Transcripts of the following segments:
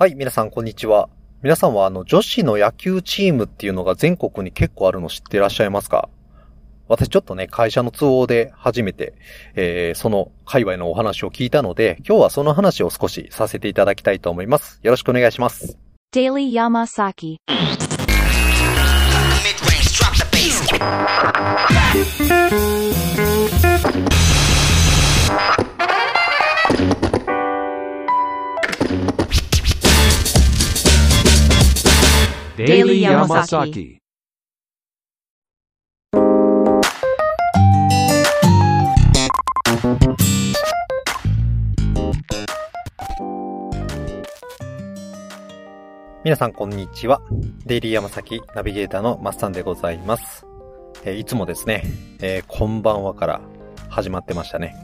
はい、皆さんこんにちは。皆さんはあの女子の野球チームっていうのが全国に結構あるの知ってらっしゃいますか？私ちょっとね、会社の都合で初めて、えー、その界隈のお話を聞いたので、今日はその話を少しさせていただきたいと思います。よろしくお願いします。Daily Yamasaki Daily Yamasaki. 皆さんこんにちは。デイリーヤマサキナビゲーターのマッサンでございます。えー、いつもですね、えー、こんばんはから始まってましたね。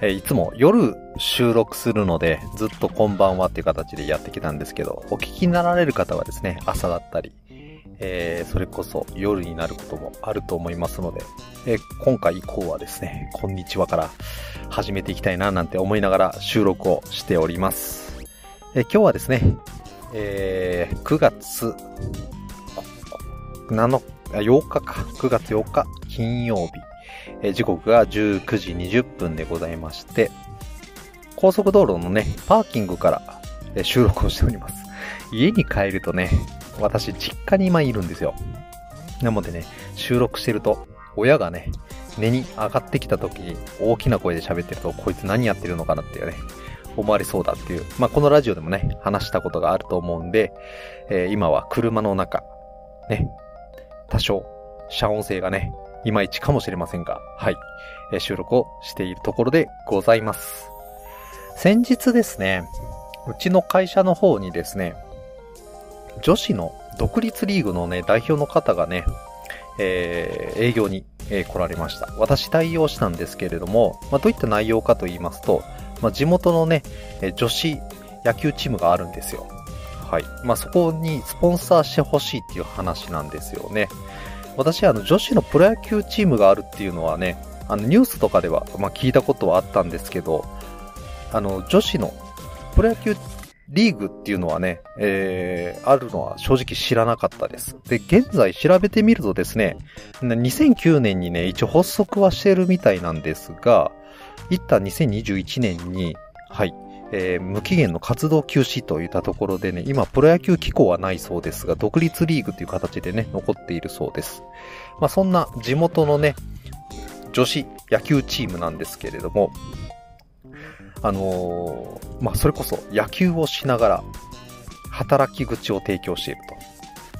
えー、いつも夜収録するので、ずっとこんばんはっていう形でやってきたんですけど、お聞きになられる方はですね、朝だったり、えー、それこそ夜になることもあると思いますので、えー、今回以降はですね、こんにちはから始めていきたいななんて思いながら収録をしております。えー、今日はですね、えー、9月7 8日か、9月8日金曜日、え時刻が19時20分でございまして、高速道路のね、パーキングから、収録をしております。家に帰るとね、私、実家に今いるんですよ。なのでね、収録してると、親がね、寝に上がってきた時に大きな声で喋ってると、こいつ何やってるのかなっていうね、思われそうだっていう、まあ、このラジオでもね、話したことがあると思うんで、えー、今は車の中、ね、多少、遮音性がね、いまいちかもしれませんが、はい、えー、収録をしているところでございます。先日ですね、うちの会社の方にですね、女子の独立リーグのね、代表の方がね、えー、営業に、えー、来られました。私対応したんですけれども、まあ、どういった内容かと言いますと、まあ、地元のね、え女子野球チームがあるんですよ。はい。まあ、そこにスポンサーしてほしいっていう話なんですよね。私、あの、女子のプロ野球チームがあるっていうのはね、あの、ニュースとかでは、まあ、聞いたことはあったんですけど、あの、女子のプロ野球リーグっていうのはね、えー、あるのは正直知らなかったです。で、現在調べてみるとですね、2009年にね、一応発足はしてるみたいなんですが、一旦2021年に、はい、えー、無期限の活動休止といったところでね、今プロ野球機構はないそうですが、独立リーグという形でね、残っているそうです。まあそんな地元のね、女子野球チームなんですけれども、あのー、まあ、それこそ野球をしながら働き口を提供していると。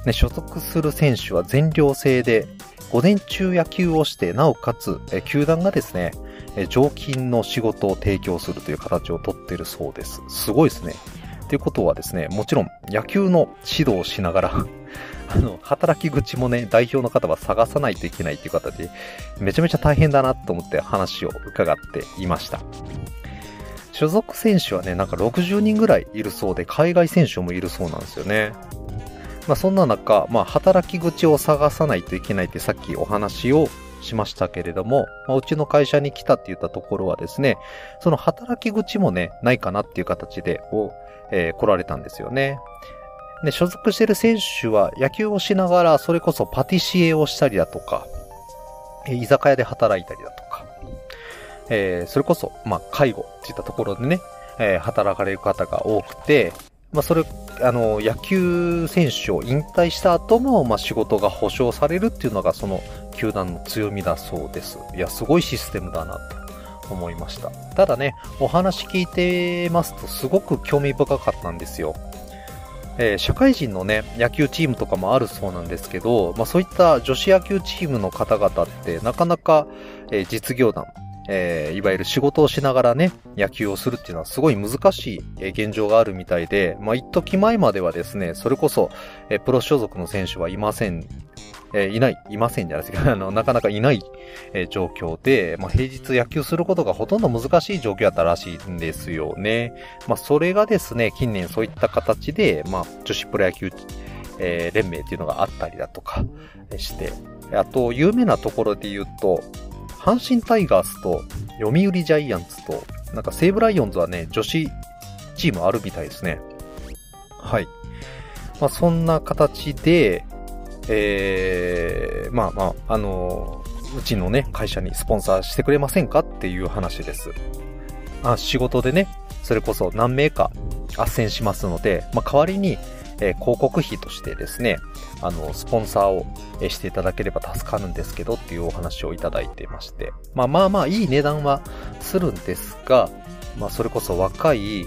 ね、所属する選手は全寮制で5年中野球をして、なおかつ、え球団がですね、え常勤の仕事を提供するという形をとっているそうです。すごいですね。ということはですね、もちろん野球の指導をしながら あの、働き口もね、代表の方は探さないといけないっていう形で、めちゃめちゃ大変だなと思って話を伺っていました。所属選手はね、なんか60人ぐらいいるそうで、海外選手もいるそうなんですよね。まあそんな中、まあ働き口を探さないといけないってさっきお話をしましたけれども、まあ、うちの会社に来たって言ったところはですね、その働き口もね、ないかなっていう形で、を、えー、来られたんですよね。で、所属してる選手は野球をしながら、それこそパティシエをしたりだとか、居酒屋で働いたりだとか、えー、それこそ、まあ、介護っていったところでね、えー、働かれる方が多くて、まあ、それ、あの、野球選手を引退した後も、まあ、仕事が保証されるっていうのが、その、球団の強みだそうです。いや、すごいシステムだな、と思いました。ただね、お話聞いてますと、すごく興味深かったんですよ。えー、社会人のね、野球チームとかもあるそうなんですけど、まあそういった女子野球チームの方々ってなかなか、えー、実業団、えー、いわゆる仕事をしながらね、野球をするっていうのはすごい難しい、現状があるみたいで、まあ、一時前まではですね、それこそ、えプロ所属の選手はいません、えいない、いませんじゃないですか、あの、なかなかいない、え状況で、まあ、平日野球することがほとんど難しい状況だったらしいんですよね。まあ、それがですね、近年そういった形で、まあ、女子プロ野球、えー、連盟っていうのがあったりだとかして、あと、有名なところで言うと、阪神タイガースと読売ジャイアンツと、なんか西武ライオンズはね、女子チームあるみたいですね。はい。まあ、そんな形で、えー、まあまあ、あのうちのね、会社にスポンサーしてくれませんかっていう話です。あ仕事でね、それこそ何名か斡旋しますので、まあ、代わりに、え広告費としてですね、あの、スポンサーをしていただければ助かるんですけどっていうお話をいただいてまして、まあまあまあいい値段はするんですが、まあそれこそ若い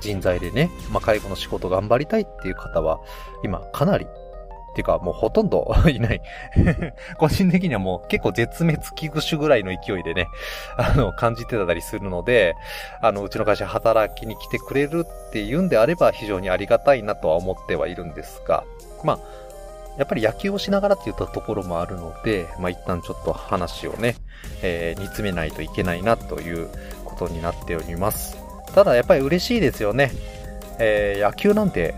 人材でね、まあ介護の仕事頑張りたいっていう方は、今かなり、ていうかもうほとんど いない。個人的にはもう結構絶滅危惧種ぐらいの勢いでね、あの、感じてたりするので、あの、うちの会社働きに来てくれるっていうんであれば非常にありがたいなとは思ってはいるんですが、まあ、やっぱり野球をしながらって言ったところもあるので、まあ一旦ちょっと話をね、えー煮詰めないといけないなということになっております。ただやっぱり嬉しいですよね。えー野球なんて、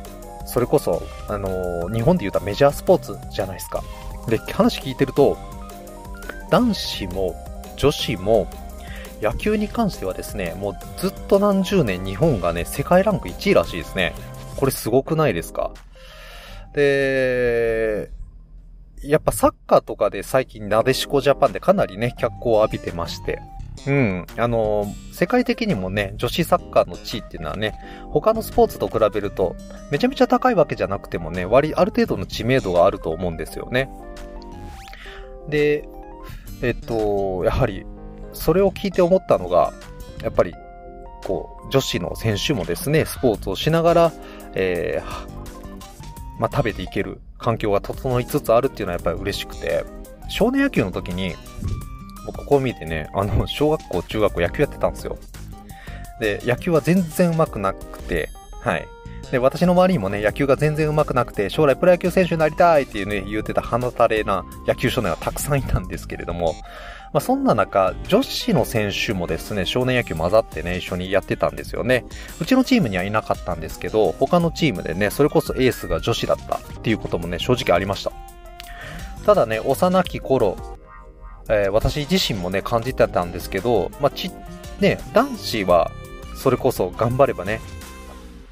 それこそ、あのー日本で言うたらメジャースポーツじゃないですか。で、話聞いてると、男子も女子も野球に関してはですね、もうずっと何十年日本がね、世界ランク1位らしいですね。これすごくないですか？で、やっぱサッカーとかで最近なでしこジャパンでかなりね、脚光を浴びてまして。うん。あの、世界的にもね、女子サッカーの地位っていうのはね、他のスポーツと比べると、めちゃめちゃ高いわけじゃなくてもね、割、ある程度の知名度があると思うんですよね。で、えっと、やはり、それを聞いて思ったのが、やっぱり、こう、女子の選手もですね、スポーツをしながら、えーまあ、食べていける環境が整いつつあるっていうのはやっぱり嬉しくて、少年野球の時に、ここを見てね、あの、小学校、中学校野球やってたんですよ。で、野球は全然上手くなくて、はい。で、私の周りにもね、野球が全然上手くなくて、将来プロ野球選手になりたいっていうね、言ってた鼻垂れな野球少年はたくさんいたんですけれども、まあそんな中、女子の選手もですね、少年野球混ざってね、一緒にやってたんですよね。うちのチームにはいなかったんですけど、他のチームでね、それこそエースが女子だったっていうこともね、正直ありました。ただね、幼き頃、えー私自身もね、感じてたんですけど、まあ、ち、ね、男子は、それこそ頑張ればね、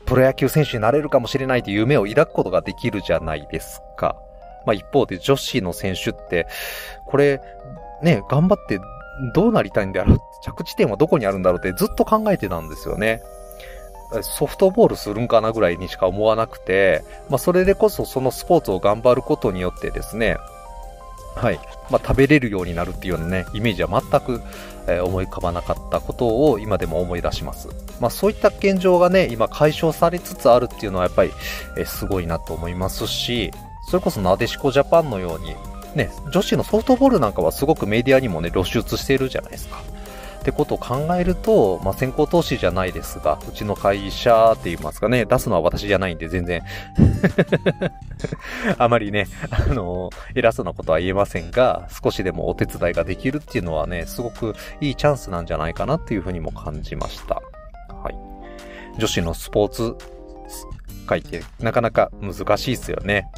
プロ野球選手になれるかもしれないという夢を抱くことができるじゃないですか。まあ、一方で女子の選手って、これ、ね、頑張ってどうなりたいんだろう？着地点はどこにあるんだろうってずっと考えてたんですよね。ソフトボールするんかなぐらいにしか思わなくて、まあ、それでこそそのスポーツを頑張ることによってですね、はい。まあ、食べれるようになるっていうようなね、イメージは全く、えー思い浮かばなかったことを今でも思い出します。まあ、そういった現状がね、今解消されつつあるっていうのはやっぱり、えーすごいなと思いますし、それこそなでしこジャパンのように、ね、女子のソフトボールなんかはすごくメディアにもね、露出しているじゃないですか。ってことを考えると、まあ、先行投資じゃないですが、うちの会社って言いますかね、出すのは私じゃないんで全然、あまりね、あの、偉そうなことは言えませんが、少しでもお手伝いができるっていうのはね、すごくいいチャンスなんじゃないかなっていうふうにも感じました。はい。女子のスポーツ界ってなかなか難しいですよね。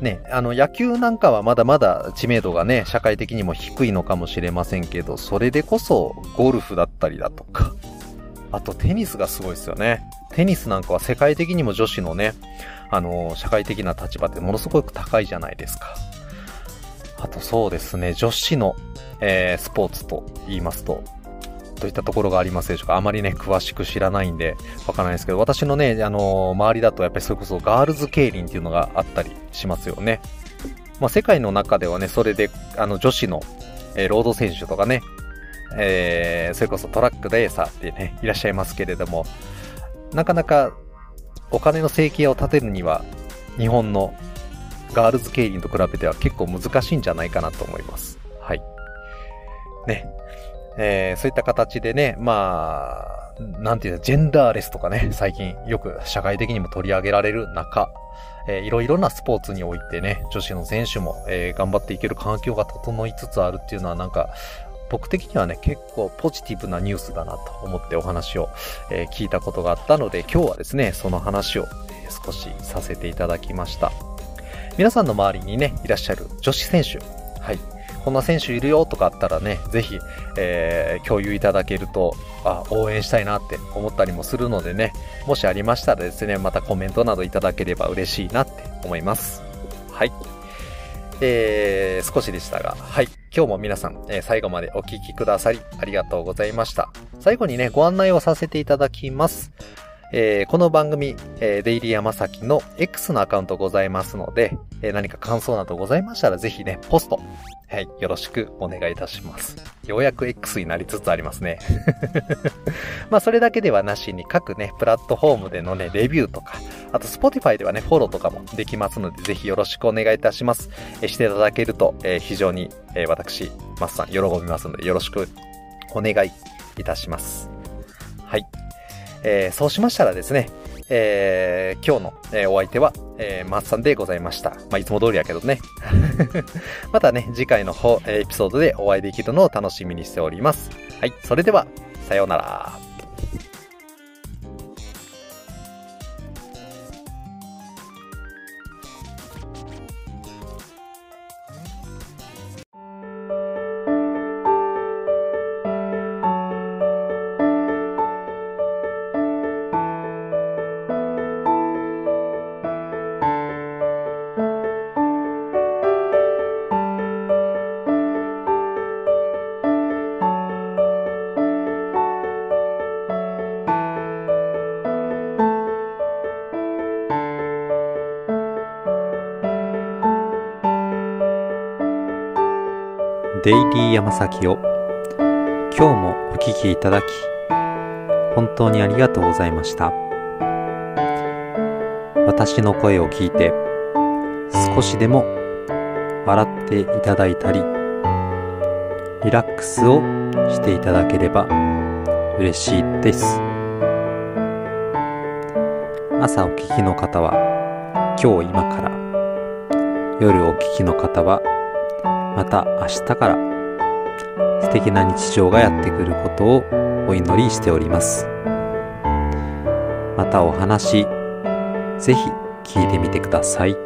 ね、あの野球なんかはまだまだ知名度がね、社会的にも低いのかもしれませんけど、それでこそゴルフだったりだとか、あとテニスがすごいですよね。テニスなんかは世界的にも女子のね、あの、社会的な立場ってものすごく高いじゃないですか。あとそうですね、女子の、えースポーツと言いますと、どういったところがありますでしょうかあまりね、詳しく知らないんで、わからないですけど、私のね、あのー周りだとやっぱりそれこそガールズ競輪っていうのがあったりしますよね。まあ、世界の中ではね、それで、あの、女子の、えーロード選手とかね、えーそれこそトラックレーサーってね、いらっしゃいますけれども、なかなかお金の生計を立てるには、日本のガールズ競輪と比べては結構難しいんじゃないかなと思います。はい。ね。えーそういった形でね、まあ、なんていうの、ジェンダーレスとかね、最近よく社会的にも取り上げられる中、えーいろいろなスポーツにおいてね、女子の選手も、えー頑張っていける環境が整いつつあるっていうのはなんか、僕的にはね、結構ポジティブなニュースだなと思ってお話を、えー聞いたことがあったので、今日はですね、その話を、え少しさせていただきました。皆さんの周りにね、いらっしゃる女子選手、はい。こんな選手いるよとかあったらね、ぜひ、えー共有いただけると、あ、応援したいなって思ったりもするのでね、もしありましたらですね、またコメントなどいただければ嬉しいなって思います。はい。えー、少しでしたが、はい。今日も皆さん、えー最後までお聞きくださり、ありがとうございました。最後にね、ご案内をさせていただきます。えーこの番組、えーデイリーヤマサキの X のアカウントございますので、えー何か感想などございましたら、ぜひね、ポスト、はい、よろしくお願いいたします。ようやく X になりつつありますね。まあ、それだけではなしに、各ね、プラットフォームでのね、レビューとか、あと Spotify ではね、フォローとかもできますので、ぜひよろしくお願いいたします。えしていただけると、えー非常に、えー私、マスさん、喜びますので、よろしくお願いいたします。はい。えーそうしましたらですね、えー今日の、えーお相手は、えー、マッさんでございました。まあ、いつも通りやけどね。またね、次回の方、エピソードでお会いできるのを楽しみにしております。はい、それでは、さようなら。デイリー山崎を今日もお聞きいただき本当にありがとうございました。私の声を聞いて少しでも笑っていただいたりリラックスをしていただければ嬉しいです。朝お聞きの方は今日今から夜お聞きの方はまた明日から素敵な日常がやってくることをお祈りしております。またお話、ぜひ聞いてみてください。